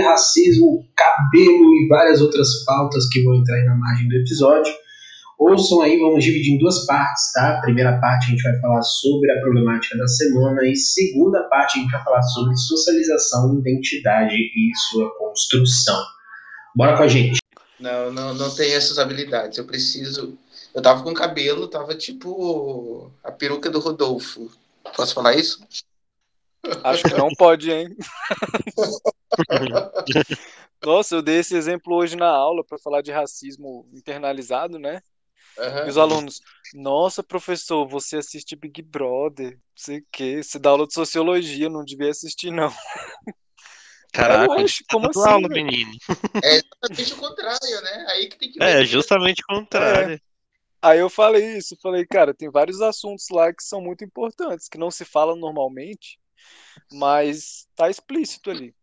racismo, cabelo e várias outras pautas que vão entrar aí na margem do episódio. Ouçam aí, vamos dividir em duas partes, tá? Primeira parte a gente vai falar sobre a problemática da semana e segunda parte a gente vai falar sobre socialização, identidade e sua construção. Bora com a gente. Não, não, não tenho essas habilidades. Eu preciso. Eu tava com cabelo, tava tipo a peruca do Rodolfo. Posso falar isso? Acho que não pode, hein? Nossa, eu dei esse exemplo hoje na aula para falar de racismo internalizado, né? Uhum. E os alunos, nossa, professor, você assiste Big Brother, não sei o quê, você dá aula de sociologia, não devia assistir, não. Caraca, acho, como assim, aula, menino. É exatamente o contrário, né? Aí que tem que É, justamente o contrário. É. Aí eu falei isso, falei, cara, tem vários assuntos lá que são muito importantes, que não se falam normalmente, mas tá explícito ali.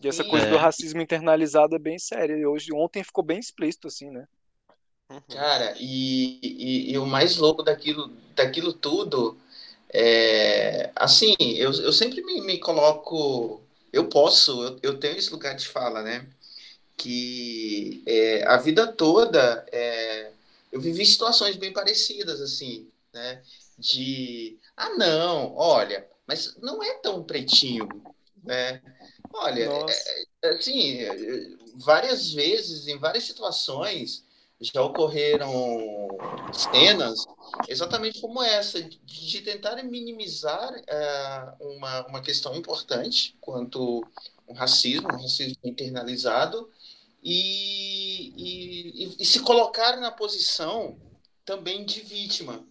E essa coisa é. do racismo internalizado é bem séria. E hoje, ontem ficou bem explícito, assim, né? Uhum. Cara, e, e, e, o mais louco daquilo, daquilo tudo é assim, eu, eu sempre me, me coloco. Eu posso, eu, eu tenho esse lugar de fala, né? Que é, a vida toda é, eu vivi situações bem parecidas, assim, né? De ah, não, olha, mas não é tão pretinho, né? Olha, é, é, assim, várias vezes, em várias situações, já ocorreram cenas exatamente como essa, de tentar minimizar uh, uma, uma questão importante quanto o racismo, um racismo internalizado, e, e, e, se colocar na posição também de vítima.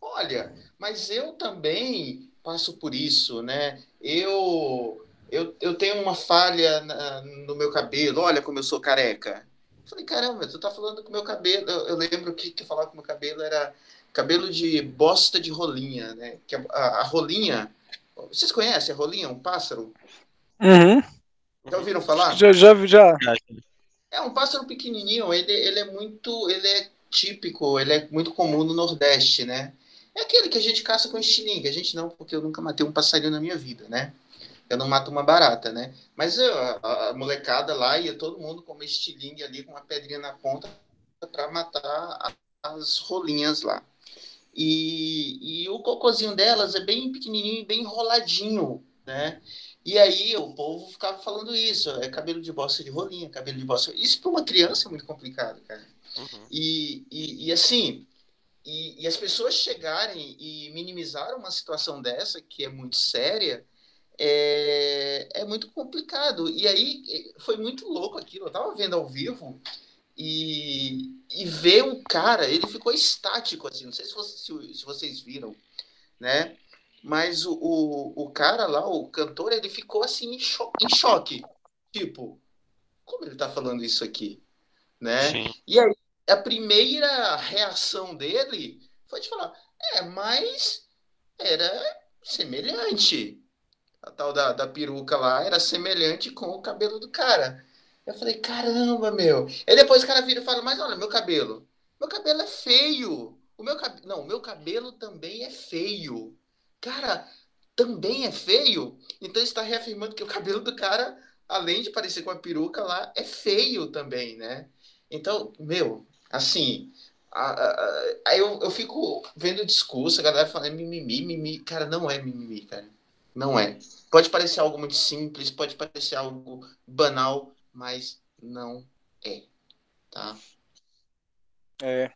Olha, mas eu também passo por isso, né? Eu eu, eu tenho uma falha na, no meu cabelo, olha como eu sou careca. Eu falei, caramba, tu tá falando com meu cabelo. Eu, eu lembro que, que falar com meu cabelo era cabelo de bosta de rolinha, né? Que a, a, a rolinha. Vocês conhecem a rolinha, um pássaro? Uhum. Já ouviram falar? Já, já, já. É um pássaro pequenininho, ele, ele é muito, ele é típico, ele é muito comum no Nordeste, né? É aquele que a gente caça com estilingue. A gente não, porque eu nunca matei um passarinho na minha vida, né? Eu não mato uma barata, né? Mas eu, a, a, molecada lá ia todo mundo com uma estilingue ali, com uma pedrinha na ponta, para matar a, as rolinhas lá. E, e o cocôzinho delas é bem pequenininho e bem enroladinho, né? E aí o povo ficava falando isso, é cabelo de bosta de rolinha, cabelo de bosta. Isso para uma criança é muito complicado, cara. Uhum. E, e, e, assim, e, e, as pessoas chegarem e minimizar uma situação dessa, que é muito séria, é, é muito complicado. E aí foi muito louco aquilo. Eu tava vendo ao vivo e, e ver um cara, ele ficou estático, assim, não sei se, você, se, se vocês viram, né? Mas o, o, o, cara lá, o cantor, ele ficou assim em choque, em choque. Tipo, como ele tá falando isso aqui? Né? Sim. E aí, a primeira reação dele foi de falar: é, mas era semelhante. A tal da, da peruca lá era semelhante com o cabelo do cara. Eu falei: caramba, meu. E depois o cara vira e fala: mas olha, meu cabelo. Meu cabelo é feio. O meu cabelo. Não, meu cabelo também é feio. Cara, também é feio? Então está reafirmando que o cabelo do cara, além de parecer com a peruca lá, é feio também, né? Então, meu, assim, aí eu, eu fico vendo o discurso, a galera falando mimimi, mimimi. Cara, não é mimimi, cara. Não é. Pode parecer algo muito simples, pode parecer algo banal, mas não é. Tá? É.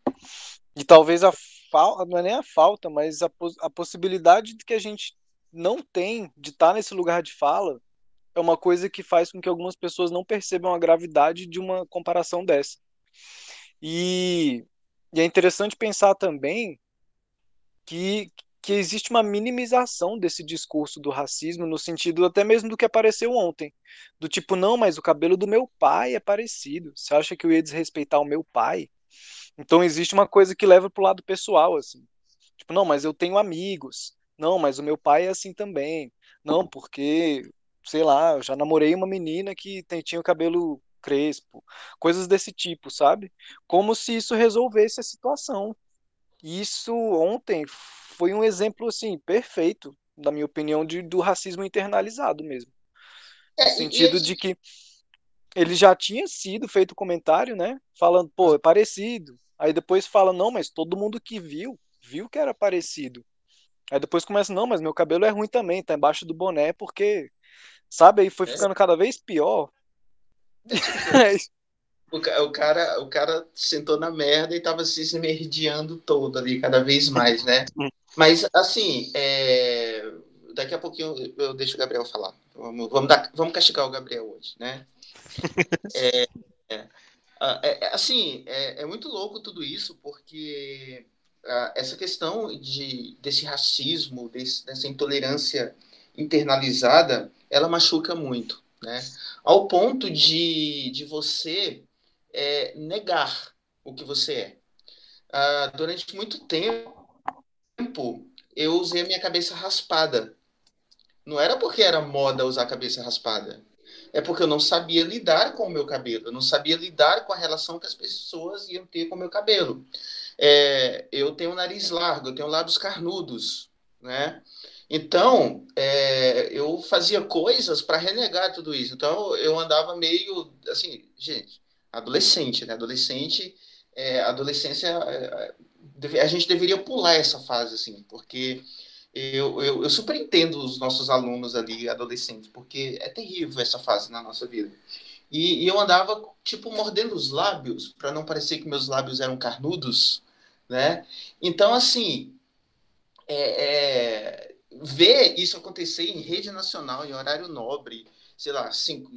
E talvez a falta, não é nem a falta, mas a, a possibilidade de que a gente não tem de estar tá nesse lugar de fala é uma coisa que faz com que algumas pessoas não percebam a gravidade de uma comparação dessa. E, e é interessante pensar também que, que existe uma minimização desse discurso do racismo, no sentido até mesmo do que apareceu ontem. Do tipo, não, mas o cabelo do meu pai é parecido. Você acha que eu ia desrespeitar o meu pai? Então existe uma coisa que leva pro lado pessoal, assim. Tipo, não, mas eu tenho amigos. Não, mas o meu pai é assim também. Não, porque, sei lá, eu já namorei uma menina que tem, tinha o cabelo crespo, coisas desse tipo, sabe? Como se isso resolvesse a situação. E isso ontem foi um exemplo assim perfeito, na minha opinião, de, do racismo internalizado mesmo. É, no sentido de que ele já tinha sido feito comentário, né? Falando, pô, é parecido. Aí depois fala, não, mas todo mundo que viu, viu que era parecido. Aí depois começa, não, mas meu cabelo é ruim também, tá embaixo do boné, porque, sabe, aí foi é. ficando cada vez pior. o, o, cara, o cara sentou na merda e tava se esmerdeando todo ali, cada vez mais, né? Hum. Mas, assim, é... daqui a pouquinho eu deixo o Gabriel falar. Vamos, vamos, dar, vamos castigar o Gabriel hoje, né? É, é, é, assim, é, é, muito louco tudo isso, porque essa questão de, desse racismo, desse, dessa intolerância internalizada, ela machuca muito, né? Ao ponto de, de você é, negar o que você é. Ah, durante muito tempo, eu usei a minha cabeça raspada. Não era porque era moda usar a cabeça raspada é porque eu não sabia lidar com o meu cabelo, eu não sabia lidar com a relação que as pessoas iam ter com o meu cabelo. É, eu tenho um nariz largo, eu tenho lábios carnudos, né? Então, é, eu fazia coisas para renegar tudo isso. Então, eu andava meio, assim, gente, adolescente, né? Adolescente, é, adolescência, é, é, a gente deveria pular essa fase, assim, porque eu, eu, eu super entendo os nossos alunos ali, adolescentes, porque é terrível essa fase na nossa vida. E, e eu andava, tipo, mordendo os lábios, para não parecer que meus lábios eram carnudos, né? Então, assim, é, é, ver isso acontecer em rede nacional, em horário nobre, sei lá, cinco,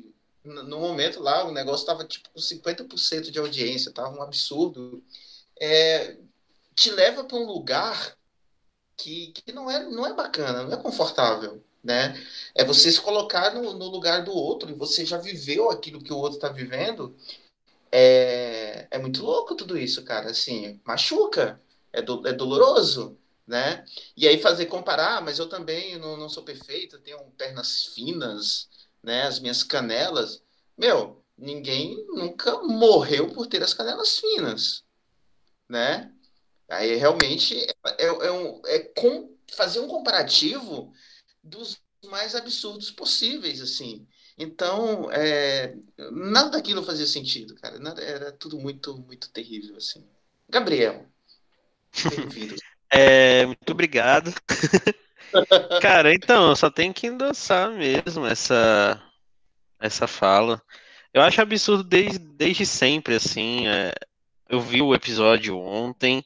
no momento lá, o negócio estava tipo com 50% de audiência, tava um absurdo. É, te leva para um lugar que, que não, é, não é bacana, não é confortável, né? É você se colocar no, no lugar do outro e você já viveu aquilo que o outro está vivendo. É, é muito louco tudo isso, cara. Assim, machuca, é, do, é doloroso, né? E aí fazer comparar, ah, mas eu também não, não sou perfeito, tenho pernas finas, né? As minhas canelas. Meu, ninguém nunca morreu por ter as canelas finas, né? Aí realmente é, é, um, é com, fazer um comparativo dos mais absurdos possíveis, assim. Então, é, nada daquilo fazia sentido, cara. Nada, era tudo muito, muito terrível, assim. Gabriel, bem-vindo. é, muito obrigado. cara, então, só tem que endossar mesmo essa, essa fala. Eu acho absurdo desde, desde sempre, assim. É, eu vi o episódio ontem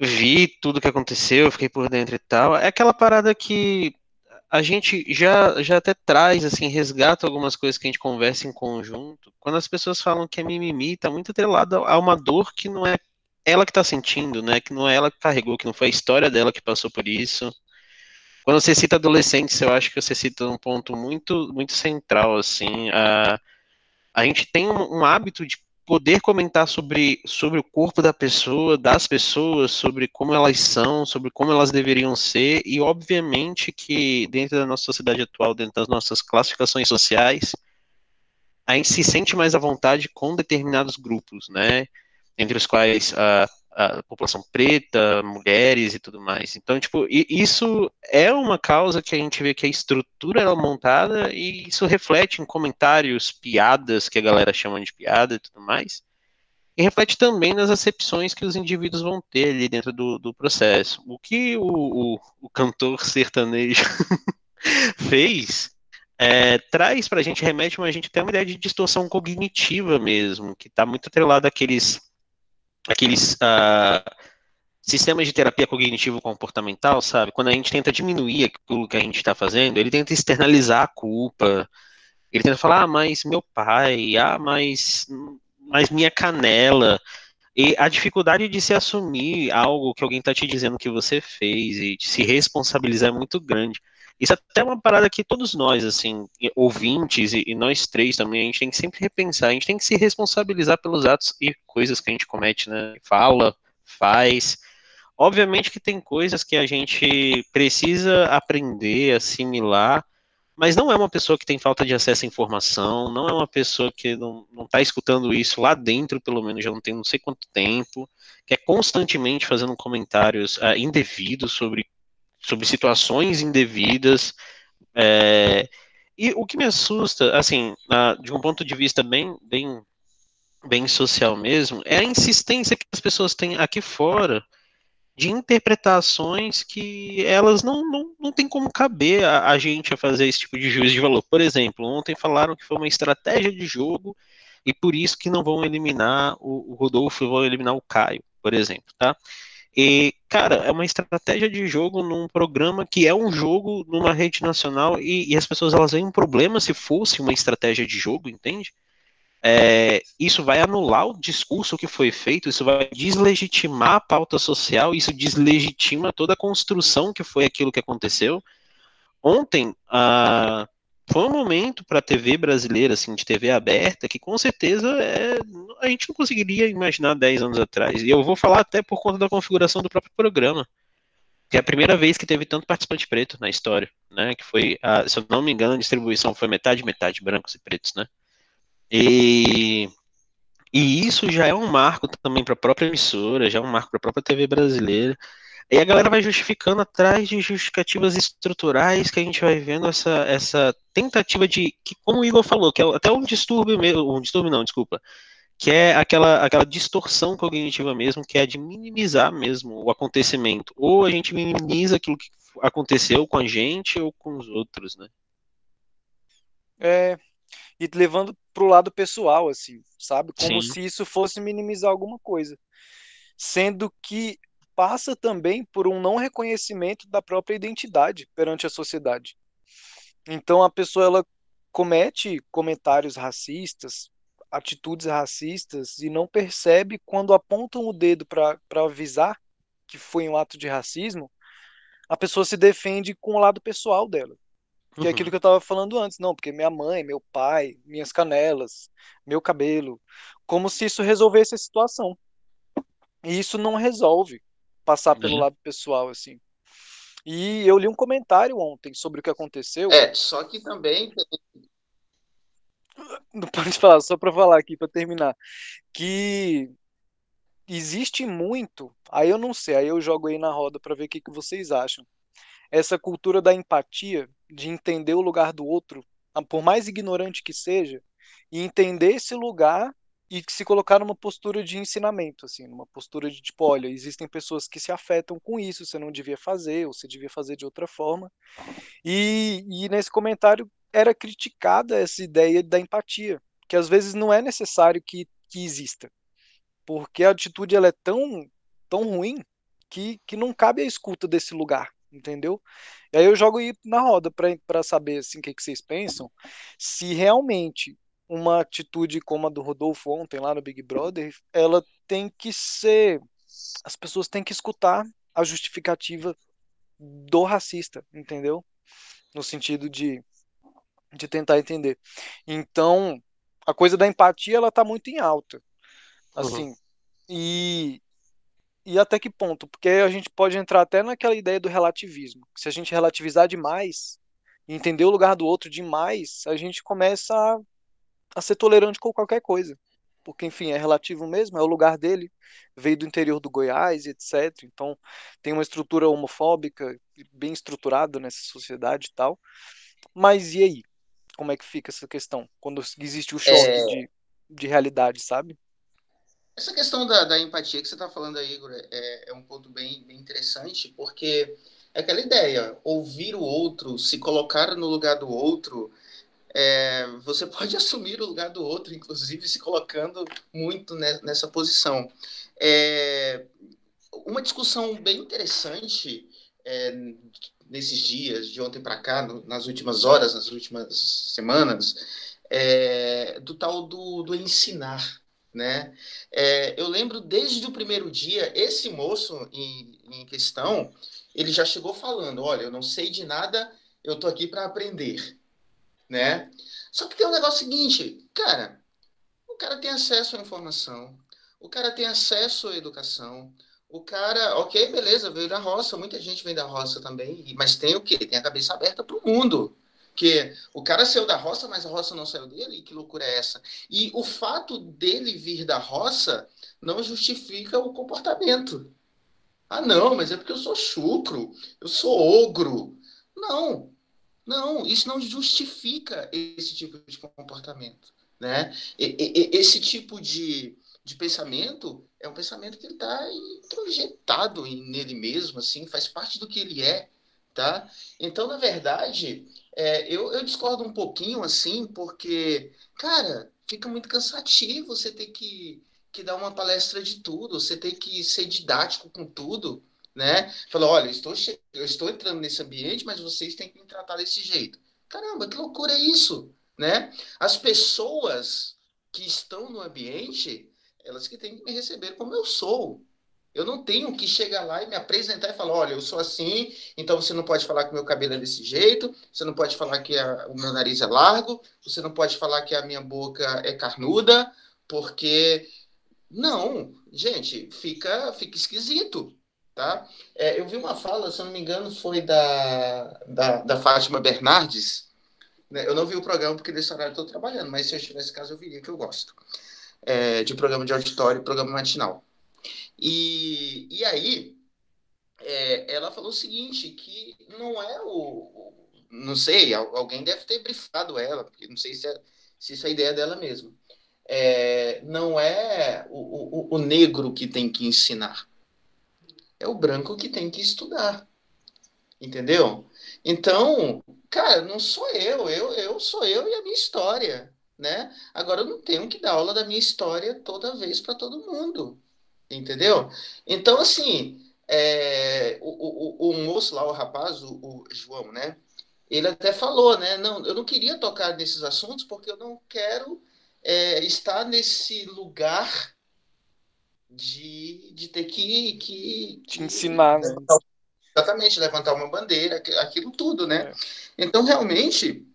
vi tudo que aconteceu, fiquei por dentro e tal. É aquela parada que a gente já, já até traz, assim, resgata algumas coisas que a gente conversa em conjunto. Quando as pessoas falam que é mimimi, tá muito atrelado a uma dor que não é ela que tá sentindo, né? Que não é ela que carregou, que não foi a história dela que passou por isso. Quando você cita adolescentes, eu acho que você cita um ponto muito, muito central, assim. A, a gente tem um, um hábito de poder comentar sobre, sobre o corpo da pessoa, das pessoas, sobre como elas são, sobre como elas deveriam ser, e obviamente que dentro da nossa sociedade atual, dentro das nossas classificações sociais, a gente se sente mais à vontade com determinados grupos, né? Entre os quais a, a população preta, mulheres e tudo mais. Então, tipo, isso é uma causa que a gente vê que a estrutura é montada e isso reflete em comentários, piadas, que a galera chama de piada e tudo mais. E reflete também nas acepções que os indivíduos vão ter ali dentro do, do processo. O que o, o, o cantor sertanejo fez é, traz para a gente, remete a gente até uma ideia de distorção cognitiva mesmo, que está muito atrelado àqueles aqueles uh, sistemas de terapia cognitivo-comportamental, sabe? Quando a gente tenta diminuir aquilo que a gente está fazendo, ele tenta externalizar a culpa, ele tenta falar, ah, mas meu pai, ah, mas, mas minha canela. E a dificuldade de se assumir algo que alguém está te dizendo que você fez e de se responsabilizar é muito grande. Isso é até uma parada que todos nós, assim, ouvintes e, e, nós três também, a gente tem que sempre repensar, a gente tem que se responsabilizar pelos atos e coisas que a gente comete, né? Fala, faz. Obviamente que tem coisas que a gente precisa aprender, assimilar, mas não é uma pessoa que tem falta de acesso à informação, não é uma pessoa que não está escutando isso lá dentro, pelo menos já não tem não sei quanto tempo, que é constantemente fazendo comentários uh, indevidos sobre sobre situações indevidas. É, e o que me assusta, assim, de um ponto de vista bem, bem, bem social mesmo, é a insistência que as pessoas têm aqui fora de interpretações que elas não, não, não tem como caber a, a, gente a fazer esse tipo de juízo de valor. Por exemplo, ontem falaram que foi uma estratégia de jogo e por isso que não vão eliminar o, o Rodolfo vão eliminar o Caio, por exemplo, tá? E, cara, é uma estratégia de jogo num programa que é um jogo numa rede nacional e, e as pessoas elas veem um problema se fosse uma estratégia de jogo, entende? é, isso vai anular o discurso que foi feito, isso vai deslegitimar a pauta social, isso deslegitima toda a construção que foi aquilo que aconteceu. Ontem, a, foi um momento para a TV brasileira, assim, de TV aberta, que com certeza é, a gente não conseguiria imaginar 10 anos atrás. E eu vou falar até por conta da configuração do próprio programa. Que é a primeira vez que teve tanto participante preto na história, né? Que foi, a, se eu não me engano, a distribuição foi metade, metade, brancos e pretos, né? E, e isso já é um marco também para a própria emissora, já é um marco para a própria TV brasileira. E a galera vai justificando atrás de justificativas estruturais que a gente vai vendo essa, essa tentativa de, que, como o Igor falou, que é até um distúrbio mesmo, um distúrbio não, desculpa, que é aquela, aquela distorção cognitiva mesmo, que é de minimizar mesmo o acontecimento. Ou a gente minimiza aquilo que aconteceu com a gente ou com os outros, né? É, e levando para o lado pessoal, assim, sabe? Como Sim. se isso fosse minimizar alguma coisa. Sendo que passa também por um não reconhecimento da própria identidade perante a sociedade. Então a pessoa ela comete comentários racistas, atitudes racistas e não percebe quando apontam o dedo para avisar que foi um ato de racismo, a pessoa se defende com o lado pessoal dela. Que é aquilo que eu estava falando antes, não, porque minha mãe, meu pai, minhas canelas, meu cabelo, como se isso resolvesse a situação. E isso não resolve passar pelo uhum. lado pessoal, assim. E eu li um comentário ontem sobre o que aconteceu. É, só que também. Não pode falar, só para falar aqui, para terminar. Que existe muito, aí eu não sei, aí eu jogo aí na roda para ver o que, que vocês acham. Essa cultura da empatia de entender o lugar do outro, por mais ignorante que seja, e entender esse lugar e se colocar numa postura de ensinamento, assim, numa postura de tipo, olha, existem pessoas que se afetam com isso, você não devia fazer, ou você devia fazer de outra forma. E, e nesse comentário era criticada essa ideia da empatia, que às vezes não é necessário que, que exista, porque a atitude ela é tão, tão ruim que, que não cabe a escuta desse lugar entendeu? E aí eu jogo aí na roda para saber assim, o que, que vocês pensam, se realmente uma atitude como a do Rodolfo ontem lá no Big Brother, ela tem que ser. As pessoas têm que escutar a justificativa do racista, entendeu? No sentido de, de tentar entender. Então, a coisa da empatia, ela tá muito em alta. Assim, uhum. e, e até que ponto? Porque a gente pode entrar até naquela ideia do relativismo. Se a gente relativizar demais, entender o lugar do outro demais, a gente começa a, a ser tolerante com qualquer coisa. Porque, enfim, é relativo mesmo, é o lugar dele, veio do interior do Goiás, etc. Então, tem uma estrutura homofóbica bem estruturada nessa sociedade e tal. Mas e aí? Como é que fica essa questão? Quando existe o choque é... de, de realidade, sabe? Essa questão da, da empatia que você está falando aí, Igor, é, é, um ponto bem, bem interessante, porque é aquela ideia, ouvir o outro, se colocar no lugar do outro, é, você pode assumir o lugar do outro, inclusive se colocando muito nessa posição. É, uma discussão bem interessante é, nesses dias, de ontem para cá, no, nas últimas horas, nas últimas semanas, é, do tal do, do ensinar né? É, eu lembro desde o primeiro dia, esse moço em, em, questão, ele já chegou falando: olha, eu não sei de nada, eu tô aqui para aprender, né? Só que tem um negócio seguinte, cara, o cara tem acesso à informação, o cara tem acesso à educação, o cara, ok, beleza, veio da roça, muita gente vem da roça também, mas tem o quê? Tem a cabeça aberta para o mundo. Porque o cara saiu da roça, mas a roça não saiu dele, que loucura é essa? E o fato dele vir da roça não justifica o comportamento. Ah, não, mas é porque eu sou chucro, eu sou ogro. Não. Não, isso não justifica esse tipo de comportamento. Né? Esse tipo de, de pensamento é um pensamento que está introjetado nele mesmo, assim, faz parte do que ele é, tá? Então, na verdade, é, eu, eu discordo um pouquinho, assim, porque, cara, fica muito cansativo você ter que, que dar uma palestra de tudo, você ter que ser didático com tudo, né? Falou, olha, eu estou, eu estou entrando nesse ambiente, mas vocês têm que me tratar desse jeito. Caramba, que loucura é isso, né? As pessoas que estão no ambiente, elas que têm que me receber como eu sou. Eu não tenho que chegar lá e me apresentar e falar, olha, eu sou assim, então você não pode falar que meu cabelo é desse jeito, você não pode falar que a, o meu nariz é largo, você não pode falar que a minha boca é carnuda, porque não, gente, fica fica esquisito, tá? É, eu vi uma fala, se eu não me engano, foi da, da, da Fátima Bernardes, né? Eu não vi o programa porque nesse horário estou trabalhando, mas se eu tivesse caso eu viria, que eu gosto. É, de programa de auditório, programa matinal. E, e aí, é, ela falou o seguinte, que não é o, Não sei, alguém deve ter brifado ela, porque não sei se, é, se isso é a ideia dela mesmo. É, não é o, o, o negro que tem que ensinar. É o branco que tem que estudar. Entendeu? Então, cara, não sou eu, eu, eu sou eu e a minha história, né? Agora eu não tenho que dar aula da minha história toda vez para todo mundo, entendeu? Então, assim, é, o, o, o, moço lá, o rapaz, o, o João, né? Ele até falou, né? Não, eu não queria tocar nesses assuntos porque eu não quero é, estar nesse lugar de, de ter que, que, que ensinar, né? Exatamente, levantar uma bandeira, aquilo tudo, né? É. Então, realmente,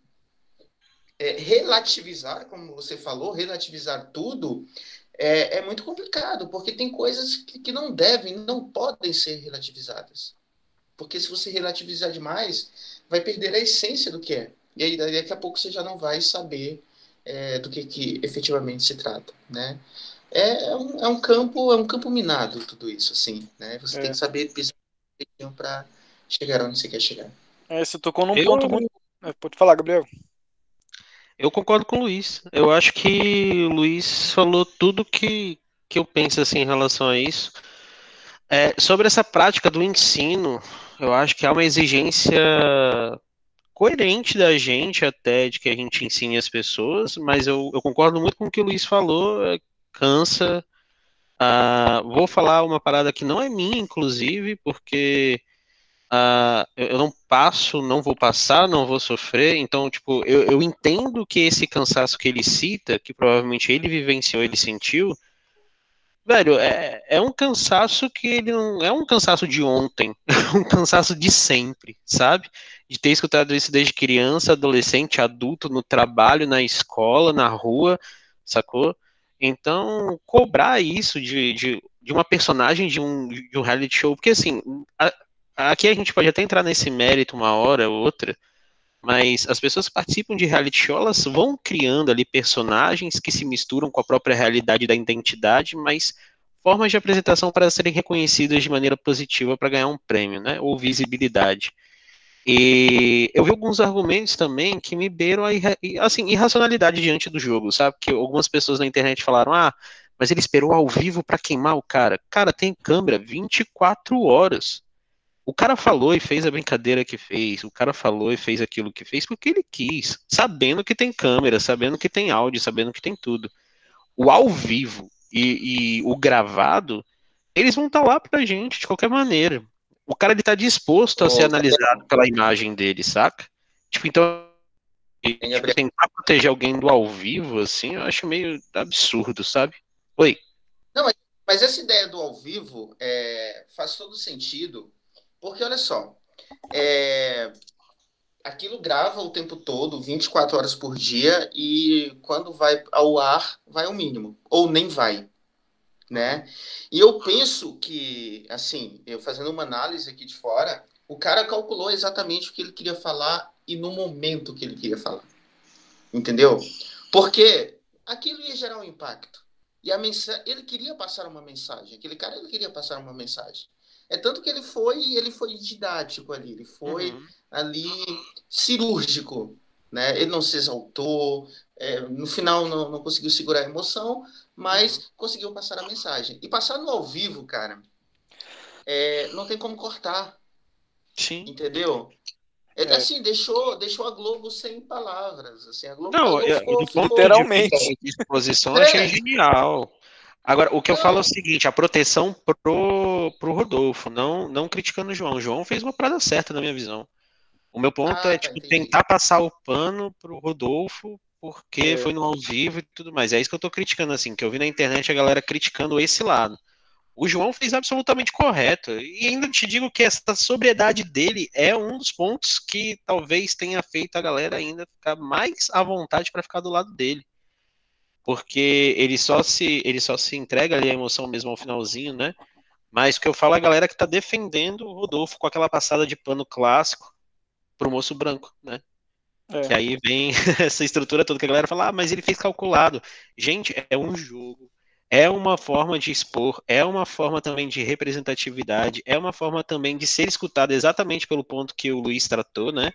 é, relativizar, como você falou, relativizar tudo é, é muito complicado, porque tem coisas que, que não devem, não podem ser relativizadas. Porque se você relativizar demais, vai perder a essência do que é. E aí, daqui a pouco, você já não vai saber é, do que, que efetivamente se trata, né? É, é, um, é um campo é um campo minado tudo isso, assim, né? Você é. tem que saber pisar para chegar onde você quer chegar. É, você tocou num eu... ponto muito. É, pode falar, Gabriel. Eu concordo com o Luiz. Eu acho que o Luiz falou tudo que, que eu penso assim em relação a isso. É, sobre essa prática do ensino, eu acho que há uma exigência coerente da gente até de que a gente ensine as pessoas, mas eu, eu concordo muito com o que o Luiz falou, é, cansa, Uh, vou falar uma parada que não é minha, inclusive, porque uh, eu não passo, não vou passar, não vou sofrer. Então, tipo, eu, eu entendo que esse cansaço que ele cita, que provavelmente ele vivenciou, ele sentiu, velho, é, é um cansaço que ele não é um cansaço de ontem, é um cansaço de sempre, sabe? De ter escutado isso desde criança, adolescente, adulto, no trabalho, na escola, na rua, sacou? Então, cobrar isso de, de, de uma personagem de um, de um reality show, porque assim, a, aqui a gente pode até entrar nesse mérito uma hora ou outra, mas as pessoas que participam de reality show, elas vão criando ali personagens que se misturam com a própria realidade da identidade, mas formas de apresentação para serem reconhecidas de maneira positiva para ganhar um prêmio, né, ou visibilidade. E eu vi alguns argumentos também que me beiram a assim, irracionalidade diante do jogo, sabe? Que algumas pessoas na internet falaram: ah, mas ele esperou ao vivo para queimar o cara. Cara, tem câmera 24 horas. O cara falou e fez a brincadeira que fez, o cara falou e fez aquilo que fez porque ele quis, sabendo que tem câmera, sabendo que tem áudio, sabendo que tem tudo. O ao vivo e, e o gravado, eles vão estar tá lá pra gente de qualquer maneira o cara ele tá disposto a ser analisado pela imagem dele, saca? Tipo, então tipo, tentar proteger alguém do ao vivo, assim, eu acho meio absurdo, sabe? Oi. Não, mas, mas essa ideia do ao vivo é, faz todo sentido, porque olha só, é, aquilo grava o tempo todo, 24 horas por dia, e quando vai ao ar, vai ao mínimo, ou nem vai né? E eu penso que, assim, eu fazendo uma análise aqui de fora, o cara calculou exatamente o que ele queria falar e no momento que ele queria falar. Entendeu? Porque aquilo ia gerar um impacto. E a mensagem, ele queria passar uma mensagem. Aquele cara ele queria passar uma mensagem. É tanto que ele foi, ele foi didático ali, ele foi uhum. ali cirúrgico, né? Ele não se exaltou, é, no final não, não conseguiu segurar a emoção, mas uhum. conseguiu passar a mensagem. E passar no ao vivo, cara, é, não tem como cortar. Sim. Entendeu? É, é. Assim, deixou, deixou a Globo sem palavras. Assim, a Globo, não, eu, ficou, ficou, literalmente. De exposição, é. achei genial. Agora, o que eu falo é o seguinte, a proteção pro, pro Rodolfo, não, não criticando o João. O João fez uma parada certa na minha visão. O meu ponto ah, é, tá, tipo, tentar passar o pano pro Rodolfo, porque é. foi no ao vivo e tudo mais. É isso que eu tô criticando, assim, que eu vi na internet a galera criticando esse lado. O João fez absolutamente correto. E ainda te digo que essa sobriedade dele é um dos pontos que talvez tenha feito a galera ainda ficar mais à vontade para ficar do lado dele porque ele só se ele só se entrega ali a emoção mesmo ao finalzinho, né? Mas o que eu falo é a galera que tá defendendo o Rodolfo com aquela passada de pano clássico pro moço branco, né? É. Que aí vem essa estrutura toda que a galera fala, ah, mas ele fez calculado. Gente, é um jogo, é uma forma de expor, é uma forma também de representatividade, é uma forma também de ser escutado exatamente pelo ponto que o Luiz tratou, né?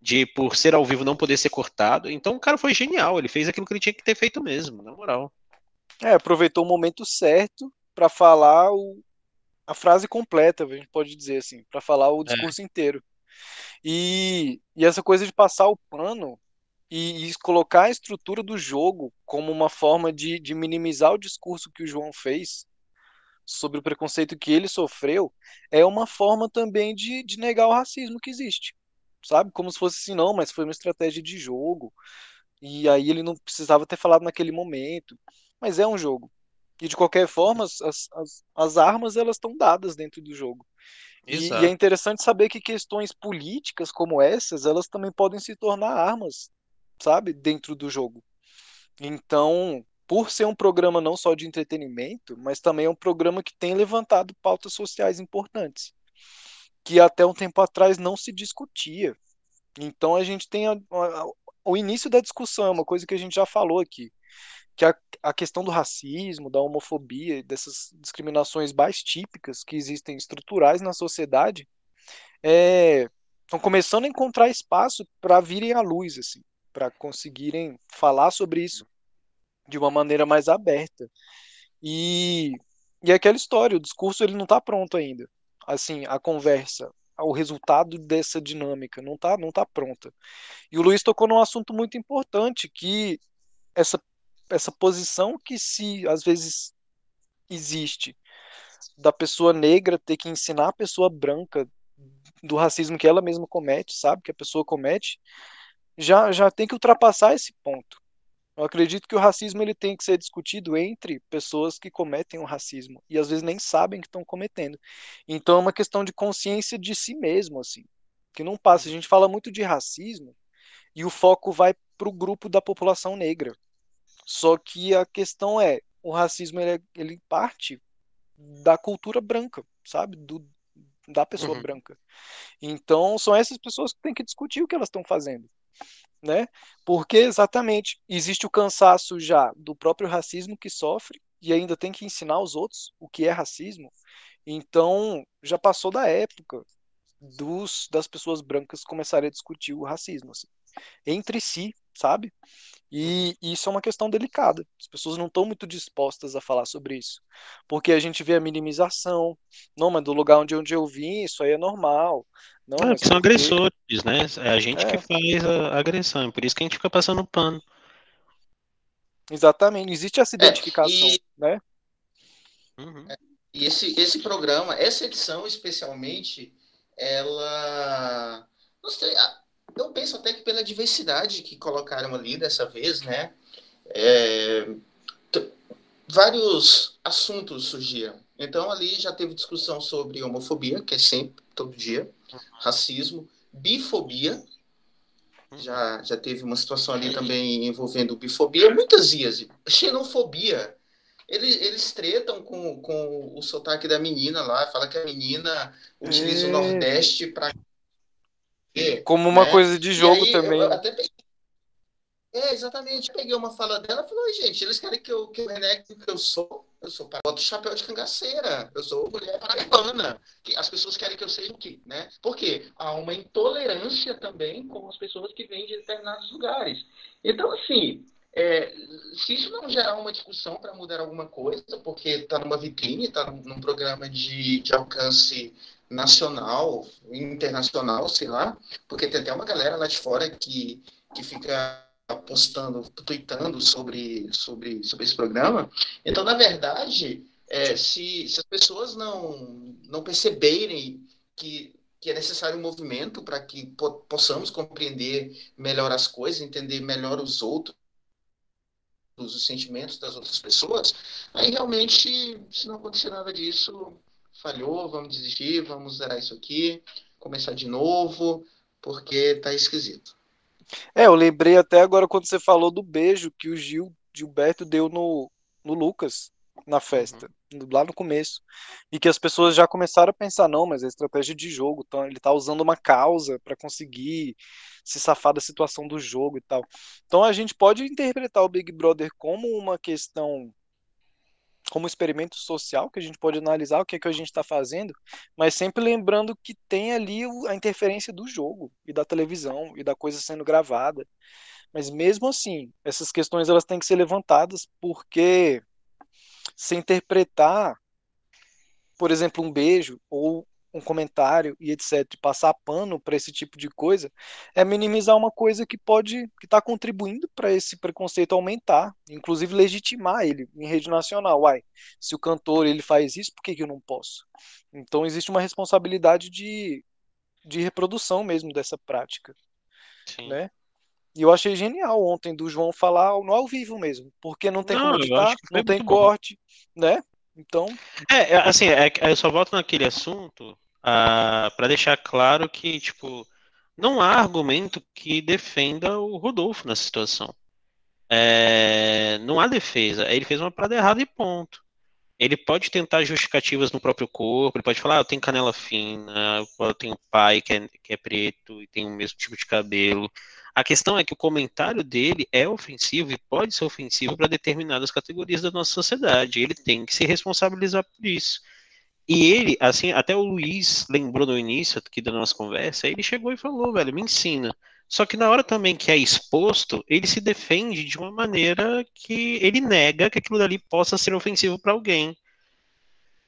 de por ser ao vivo não poder ser cortado. Então o cara foi genial, ele fez aquilo que ele tinha que ter feito mesmo, na moral. É, aproveitou o momento certo para falar o, a frase completa, a gente pode dizer assim, para falar o discurso é. inteiro. E, e essa coisa de passar o pano e, e, colocar a estrutura do jogo como uma forma de, de minimizar o discurso que o João fez sobre o preconceito que ele sofreu é uma forma também de, de negar o racismo que existe sabe? Como se fosse assim, não, mas foi uma estratégia de jogo. E aí ele não precisava ter falado naquele momento. Mas é um jogo. E de qualquer forma, as, as, as armas elas estão dadas dentro do jogo. E, e, é interessante saber que questões políticas como essas, elas também podem se tornar armas, sabe? Dentro do jogo. Então, por ser um programa não só de entretenimento, mas também é um programa que tem levantado pautas sociais importantes que até um tempo atrás não se discutia. Então a gente tem a, a, o início da discussão, é uma coisa que a gente já falou aqui, que a, a questão do racismo, da homofobia, dessas discriminações mais típicas que existem estruturais na sociedade, é, estão começando a encontrar espaço para virem à luz, assim, para conseguirem falar sobre isso de uma maneira mais aberta. E, e aquela história, o discurso ele não está pronto ainda assim, a conversa, o resultado dessa dinâmica, não está não tá pronta. E o Luiz tocou num assunto muito importante, que essa, essa posição que se às vezes existe da pessoa negra ter que ensinar a pessoa branca do racismo que ela mesma comete, sabe, que a pessoa comete, já, já tem que ultrapassar esse ponto. Eu acredito que o racismo ele tem que ser discutido entre pessoas que cometem o racismo e às vezes nem sabem que estão cometendo. Então é uma questão de consciência de si mesmo, assim, que não passa. A gente fala muito de racismo e o foco vai para o grupo da população negra. Só que a questão é, o racismo ele, é, ele parte da cultura branca, sabe, do, da pessoa uhum. branca. Então são essas pessoas que têm que discutir o que elas estão fazendo né? Porque exatamente existe o cansaço já do próprio racismo que sofre e ainda tem que ensinar os outros o que é racismo. Então, já passou da época dos das pessoas brancas começarem a discutir o racismo assim, entre si, sabe? E, e isso é uma questão delicada. As pessoas não estão muito dispostas a falar sobre isso. Porque a gente vê a minimização. Não, mas do lugar onde, onde eu vim, isso aí é normal. Não, é, são agressores, né? É a gente é. que faz a agressão, é por isso que a gente fica passando pano. Exatamente, existe essa é, identificação, é, e... né? Uhum. E esse, esse programa, essa edição especialmente, ela. Não sei, eu penso até que pela diversidade que colocaram ali dessa vez, né? É, vários assuntos surgiram. Então ali já teve discussão sobre homofobia, que é sempre, todo dia racismo, bifobia, já, já teve uma situação ali também envolvendo bifobia, muitas ias, xenofobia. Eles, eles tretam com, com o sotaque da menina lá, fala que a menina utiliza é. o Nordeste para. Como uma né? coisa de jogo aí, também. Peguei... É, exatamente. Peguei uma fala dela e falei, gente, eles querem que eu, que eu renegue o que eu sou. Eu sou boto chapéu de cangaceira. Eu sou mulher paraibana. As pessoas querem que eu seja o quê? Né? Porque há uma intolerância também com as pessoas que vêm de determinados lugares. Então, assim, é, se isso não gerar uma discussão para mudar alguma coisa, porque está numa vitrine, está num, num, programa de, de alcance nacional, internacional, sei lá, porque tem até uma galera lá de fora que, que fica postando, tweetando sobre, sobre, sobre esse programa. Então, na verdade, é, se, se as pessoas não, não perceberem que, que é necessário um movimento para que po possamos compreender melhor as coisas, entender melhor os outros, os sentimentos das outras pessoas, aí realmente, se não acontecer nada disso, falhou, vamos desistir, vamos zerar isso aqui, começar de novo, porque tá esquisito. É, eu lembrei até agora quando você falou do beijo que o Gil, Gilberto deu no, no Lucas na festa, uhum. lá no começo. E que as pessoas já começaram a pensar, não, mas é estratégia de jogo, então ele tá usando uma causa para conseguir se safar da situação do jogo e tal. Então a gente pode interpretar o Big Brother como uma questão como experimento social que a gente pode analisar o que é que a gente está fazendo, mas sempre lembrando que tem ali a interferência do jogo e da televisão e da coisa sendo gravada. Mas mesmo assim, essas questões elas têm que ser levantadas porque se interpretar, por exemplo, um beijo ou um comentário e etc, de passar pano para esse tipo de coisa, é minimizar uma coisa que pode, que está contribuindo para esse preconceito aumentar, inclusive legitimar ele em rede nacional. Uai, se o cantor ele faz isso, por que, que eu não posso? Então existe uma responsabilidade de, de reprodução mesmo dessa prática, Sim. né? E eu achei genial ontem do João falar no ao vivo mesmo, porque não tem não, como editar, não tem corte, bom. né? Então. É, é assim, é, eu só volto naquele assunto ah, para deixar claro que, tipo, não há argumento que defenda o Rodolfo nessa situação. É, não há defesa. Ele fez uma parada errada e ponto. Ele pode tentar justificativas no próprio corpo, ele pode falar, ah, eu tenho canela fina, eu tenho pai que é, que é preto e tem o mesmo tipo de cabelo. A questão é que o comentário dele é ofensivo e pode ser ofensivo para determinadas categorias da nossa sociedade. Ele tem que se responsabilizar por isso. E ele, assim, até o Luiz lembrou no início aqui da nossa conversa, ele chegou e falou, velho, me ensina. Só que na hora também que é exposto, ele se defende de uma maneira que ele nega que aquilo dali possa ser ofensivo para alguém.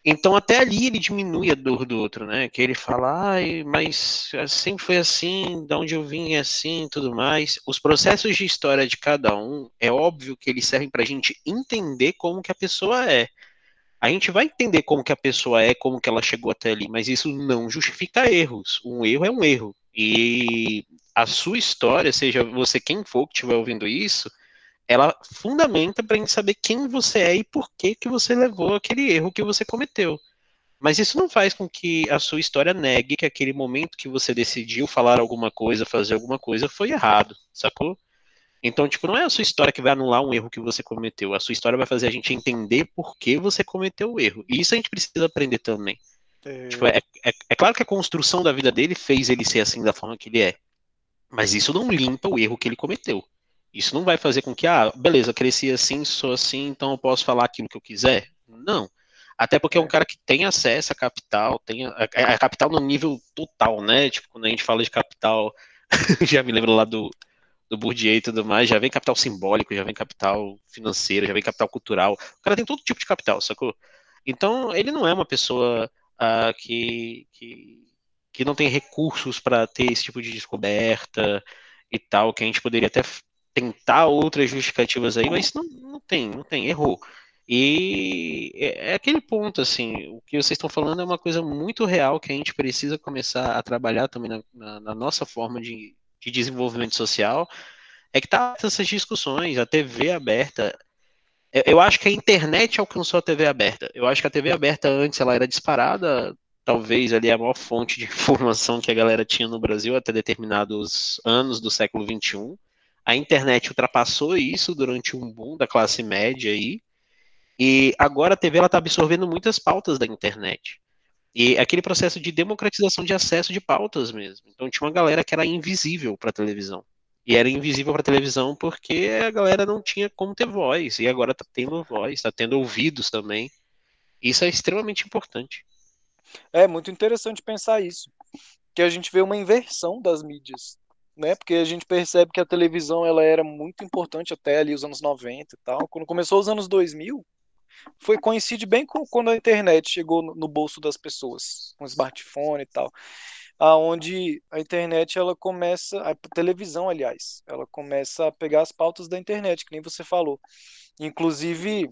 Então até ali ele diminui a dor do outro, né? Que ele fala, ai, mas sempre foi assim, da onde eu vim é assim, tudo mais. Os processos de história de cada um, é óbvio que eles servem para a gente entender como que a pessoa é. A gente vai entender como que a pessoa é, como que ela chegou até ali, mas isso não justifica erros. Um erro é um erro. E a sua história, seja você quem for que estiver ouvindo isso, ela fundamenta para a gente saber quem você é e por que, que você levou aquele erro que você cometeu. Mas isso não faz com que a sua história negue que aquele momento que você decidiu falar alguma coisa, fazer alguma coisa, foi errado, sacou? Então, tipo, não é a sua história que vai anular um erro que você cometeu. A sua história vai fazer a gente entender por que você cometeu o erro. E isso a gente precisa aprender também. É... Tipo, é, é, é claro que a construção da vida dele fez ele ser assim da forma que ele é. Mas isso não limpa o erro que ele cometeu. Isso não vai fazer com que, ah, beleza, cresci assim, sou assim, então eu posso falar aquilo que eu quiser. Não. Até porque é um é. cara que tem acesso à capital, tem a, a, a capital no nível total, né? Tipo, quando a gente fala de capital, já me lembro lá do, do Bourdieu e tudo mais, já vem capital simbólico, já vem capital financeiro, já vem capital cultural. O cara tem todo tipo de capital, sacou? Então, ele não é uma pessoa uh, que, que, que não tem recursos para ter esse tipo de descoberta e tal, que a gente poderia até tentar outras justificativas aí, mas não, não tem, não tem, errou. E é, é aquele ponto, assim, o que vocês estão falando é uma coisa muito real que a gente precisa começar a trabalhar também na, na, na nossa forma de, de desenvolvimento social, é que tá essas discussões, a TV aberta. Eu acho que a internet alcançou a TV aberta. Eu acho que a TV aberta antes ela era disparada, talvez ali a maior fonte de informação que a galera tinha no Brasil até determinados anos do século XXI. A internet ultrapassou isso durante um boom da classe média aí. E agora a TV está absorvendo muitas pautas da internet. E aquele processo de democratização de acesso de pautas mesmo. Então tinha uma galera que era invisível para a televisão. E era invisível para televisão porque a galera não tinha como ter voz. E agora tá tendo voz, tá tendo ouvidos também. Isso é extremamente importante. É muito interessante pensar isso. Que a gente vê uma inversão das mídias, né? Porque a gente percebe que a televisão ela era muito importante até ali os anos 90 e tal. Quando começou os anos 2000, foi coincide bem com quando a internet chegou no bolso das pessoas, com smartphone e tal aonde a internet ela começa, a televisão, aliás, ela começa a pegar as pautas da internet, que nem você falou. Inclusive,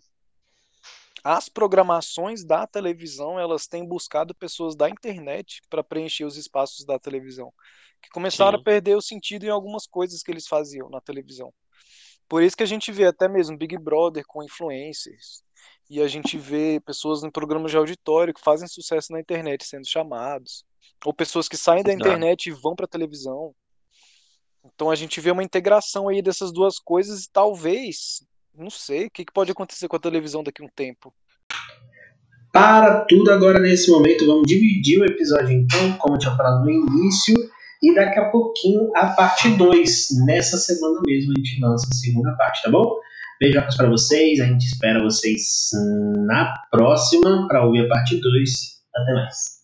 as programações da televisão, elas têm buscado pessoas da internet para preencher os espaços da televisão, que começaram Sim. a perder o sentido em algumas coisas que eles faziam na televisão. Por isso que a gente vê até mesmo Big Brother com influencers, e a gente vê pessoas em programas de auditório que fazem sucesso na internet sendo chamados ou pessoas que saem da internet e vão para televisão. Então a gente vê uma integração aí dessas duas coisas e talvez, não sei, o que, que pode acontecer com a televisão daqui a um tempo. Para tudo agora nesse momento, vamos dividir o episódio então, como eu tinha falado no início, e daqui a pouquinho a parte 2. Nessa semana mesmo a gente lança a segunda parte, tá bom? Beijocas para vocês, a gente espera vocês na próxima para ouvir a parte 2. Até mais.